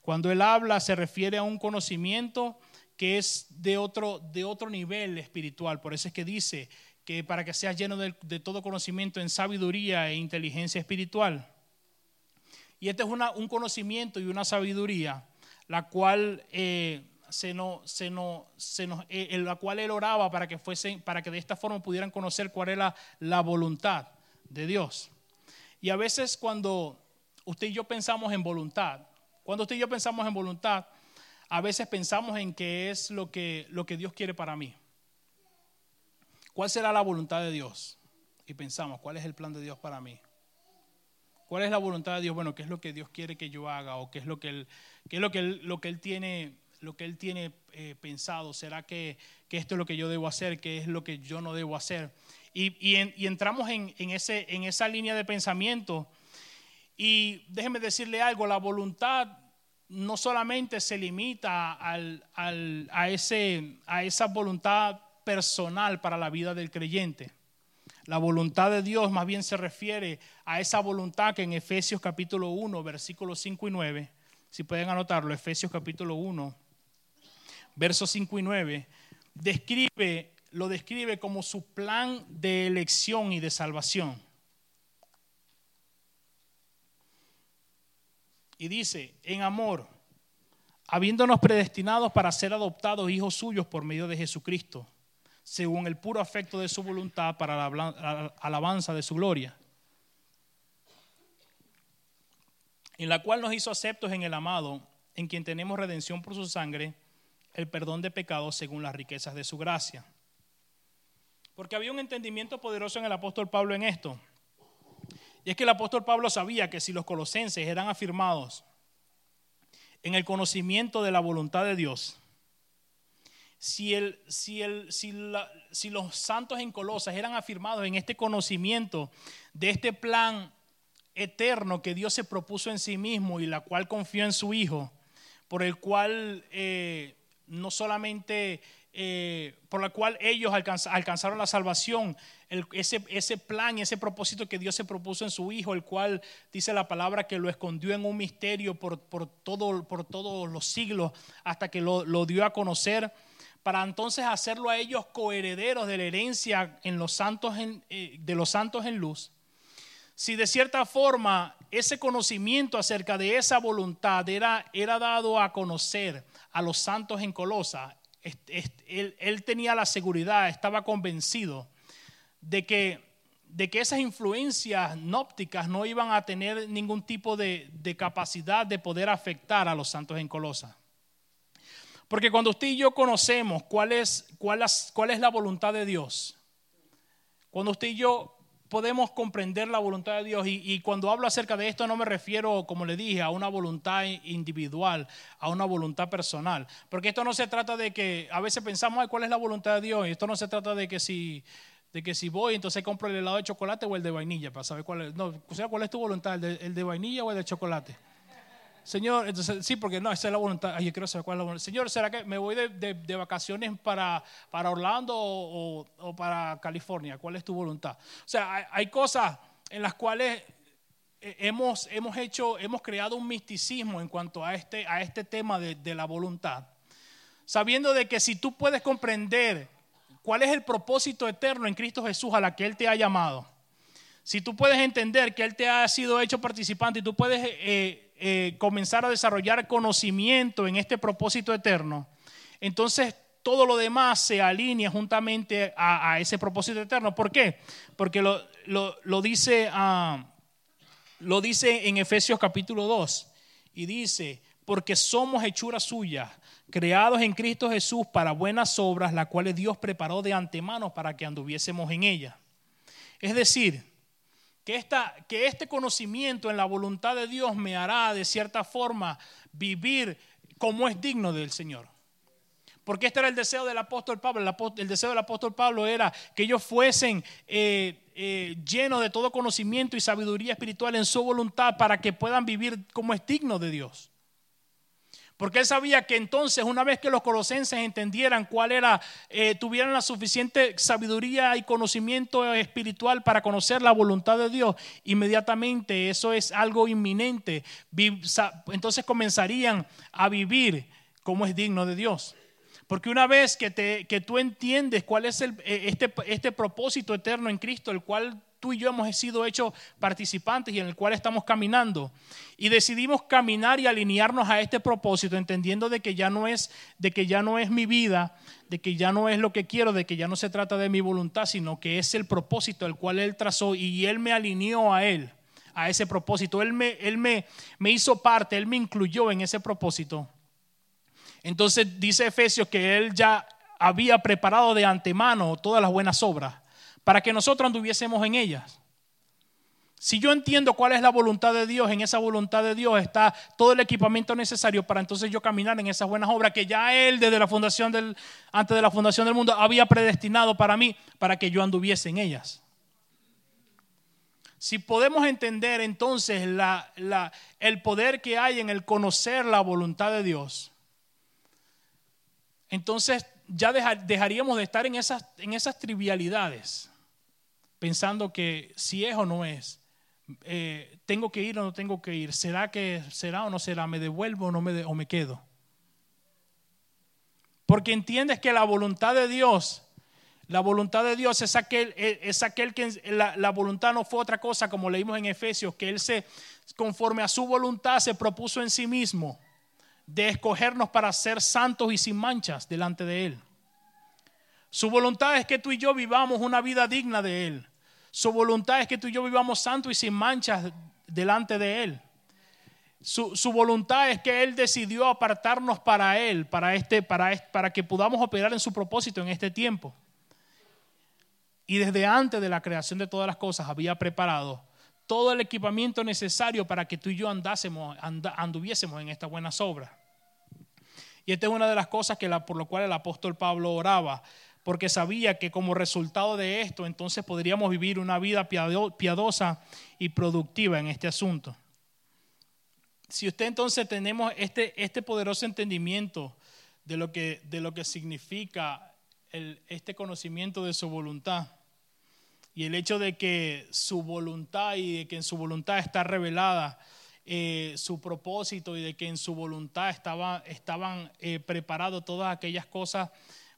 Cuando él habla se refiere a un conocimiento que es de otro, de otro nivel espiritual. Por eso es que dice que para que seas lleno de, todo conocimiento en sabiduría e inteligencia espiritual. Y este es un conocimiento y una sabiduría, la cual, eh, se no, se no, se nos, eh, la cual él oraba para que, fuesen, para que de esta forma pudieran conocer cuál era la voluntad de Dios. Y a veces cuando usted y yo pensamos en voluntad, cuando usted y yo pensamos en voluntad, a veces pensamos en qué es lo que, lo que Dios quiere para mí. ¿Cuál será la voluntad de Dios? Y pensamos, ¿cuál es el plan de Dios para mí? ¿Cuál es la voluntad de Dios? Bueno, ¿qué es lo que Dios quiere que yo haga? ¿O qué es lo que Él, qué es lo que él, lo que él tiene, lo que él tiene eh, pensado? ¿Será que, esto es lo que yo debo hacer? ¿Qué es lo que yo no debo hacer? Y, entramos en, ese, en esa línea de pensamiento. Y déjeme decirle algo, la voluntad no solamente se limita a, ese, a esa voluntad personal para la vida del creyente. La voluntad de Dios más bien se refiere a esa voluntad que en Efesios capítulo 1, versículos 5 y 9, si pueden anotarlo, Efesios capítulo 1, versos 5 y 9, describe, lo describe como su plan de elección y de salvación. Y dice, en amor, habiéndonos predestinados para ser adoptados hijos suyos por medio de Jesucristo según el puro afecto de su voluntad para la alabanza de su gloria, en la cual nos hizo aceptos en el amado, en quien tenemos redención por su sangre, el perdón de pecados según las riquezas de su gracia. Porque había un entendimiento poderoso en el apóstol Pablo en esto. Y es que el apóstol Pablo sabía que si los colosenses eran afirmados en el conocimiento de la voluntad de Dios, si, el, si, el, si, si los santos en Colosas eran afirmados en este conocimiento de este plan eterno que Dios se propuso en sí mismo y la cual confió en su Hijo, por el cual eh, no solamente, eh, por la cual ellos alcanzaron la salvación, ese, ese plan ese propósito que Dios se propuso en su Hijo, el cual dice la palabra que lo escondió en un misterio por, por, todo, por todos los siglos hasta que lo dio a conocer para entonces hacerlo a ellos coherederos de la herencia en los santos eh, de los santos en luz, si de cierta forma ese conocimiento acerca de esa voluntad era, era dado a conocer a los santos en Colosa, él, tenía la seguridad, estaba convencido de que, de que esas influencias nópticas no iban a tener ningún tipo de, de capacidad de poder afectar a los santos en Colosa. Porque cuando usted y yo conocemos cuál es, cuál, es, la voluntad de Dios, cuando usted y yo podemos comprender la voluntad de Dios. Y, cuando hablo acerca de esto no me refiero, como le dije, a una voluntad individual, a una voluntad personal. Porque esto no se trata de que a veces pensamos, ¿cuál es la voluntad de Dios? Y esto no se trata de que si, de que si voy, entonces compro el helado de chocolate o el de vainilla, para saber cuál es. No, o sea, ¿cuál es tu voluntad? ¿El de, vainilla o el de chocolate? Señor, entonces sí, porque no, esa es la voluntad. Yo quiero saber cuál es la voluntad. Señor, ¿será que me voy de, vacaciones para, para Orlando o, para California? ¿Cuál es tu voluntad? O sea, hay, cosas en las cuales eh, hemos, hemos hecho, hemos creado un misticismo en cuanto a este, a este tema de, de la voluntad. Sabiendo de que si tú puedes comprender cuál es el propósito eterno en Cristo Jesús a la que Él te ha llamado, si tú puedes entender que Él te ha sido hecho participante y tú puedes eh, eh, comenzar a desarrollar conocimiento en este propósito eterno, entonces todo lo demás se alinea juntamente a, ese propósito eterno. ¿Por qué? Porque lo, dice, ah, lo dice en Efesios capítulo 2 y dice, porque somos hechura suya, creados en Cristo Jesús para buenas obras, las cuales Dios preparó de antemano para que anduviésemos en ellas. Es decir, que, que este conocimiento en la voluntad de Dios me hará de cierta forma vivir como es digno del Señor. Porque este era el deseo del apóstol Pablo. El, deseo del apóstol Pablo era que ellos fuesen eh, eh, llenos de todo conocimiento y sabiduría espiritual en su voluntad para que puedan vivir como es digno de Dios. Porque él sabía que entonces, una vez que los colosenses entendieran cuál era, eh, tuvieran la suficiente sabiduría y conocimiento espiritual para conocer la voluntad de Dios, inmediatamente eso es algo inminente. Entonces comenzarían a vivir como es digno de Dios. Porque una vez que, te, que tú entiendes cuál es el, eh, este, este propósito eterno en Cristo, el cual tú y yo hemos sido hechos participantes y en el cual estamos caminando. Y decidimos caminar y alinearnos a este propósito, entendiendo de que ya no es, de que ya no es mi vida, de que ya no es lo que quiero, de que ya no se trata de mi voluntad, sino que es el propósito el cual Él trazó y Él me alineó a Él, a ese propósito. Él me, él me, me hizo parte, Él me incluyó en ese propósito. Entonces dice Efesios que Él ya había preparado de antemano todas las buenas obras para que nosotros anduviésemos en ellas. Si yo entiendo cuál es la voluntad de Dios, en esa voluntad de Dios está todo el equipamiento necesario para entonces yo caminar en esas buenas obras que ya Él desde la fundación del, antes de la fundación del mundo había predestinado para mí, para que yo anduviese en ellas. Si podemos entender entonces el poder que hay en el conocer la voluntad de Dios, entonces ya dejaríamos de estar en esas, en esas trivialidades pensando que si es o no es, eh, tengo que ir o no tengo que ir, será que será o no será, me devuelvo o no me o me quedo. Porque entiendes que la voluntad de Dios, la voluntad de Dios es aquel, es aquel que la, la voluntad no fue otra cosa, como leímos en Efesios, que Él se, conforme a su voluntad, se propuso en sí mismo de escogernos para ser santos y sin manchas delante de Él. Su voluntad es que tú y yo vivamos una vida digna de Él. Su voluntad es que tú y yo vivamos santos y sin manchas delante de Él. Su, voluntad es que Él decidió apartarnos para Él, para, este, para, para que podamos operar en su propósito en este tiempo. Y desde antes de la creación de todas las cosas había preparado todo el equipamiento necesario para que tú y yo andásemos, anduviésemos en estas buenas obras. Y esta es una de las cosas que la, por lo cual el apóstol Pablo oraba porque sabía que como resultado de esto entonces podríamos vivir una vida piadosa y productiva en este asunto. Si usted entonces tenemos este, este poderoso entendimiento de lo que, de lo que significa este conocimiento de su voluntad y el hecho de que su voluntad y de que en su voluntad está revelada eh, su propósito y de que en su voluntad estaba, estaban eh, todas aquellas cosas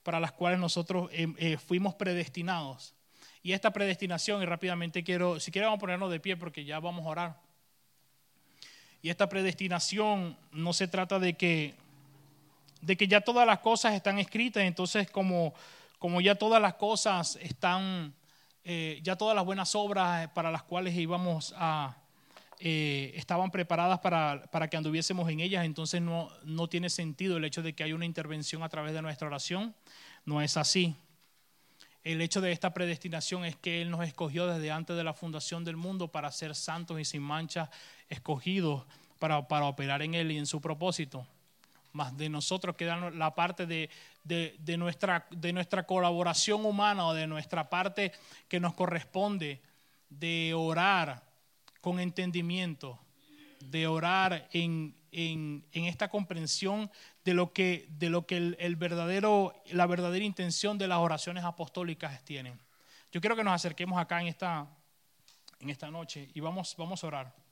para las cuales nosotros eh, eh, fuimos predestinados. Y esta predestinación, y rápidamente quiero, si quieren vamos a ponernos de pie porque ya vamos a orar. Y esta predestinación no se trata de que, de que ya todas las cosas están escritas, entonces como, como ya todas las cosas están, eh, ya todas las buenas obras para las cuales íbamos a, estaban preparadas para, para, que anduviésemos en ellas, entonces no, no tiene sentido el hecho de que haya una intervención a través de nuestra oración no es así. el hecho de esta predestinación es que Él nos escogió desde antes de la fundación del mundo para ser santos y sin mancha, escogidos para, para operar en Él y en su propósito. Más de nosotros queda la parte de, de, nuestra, de nuestra colaboración humana o de nuestra parte que nos corresponde de orar con entendimiento, de orar en, en, esta comprensión de lo que, de lo que el, verdadero, la verdadera intención de las oraciones apostólicas tienen. Yo quiero que nos acerquemos acá en esta, en esta noche y vamos, vamos a orar.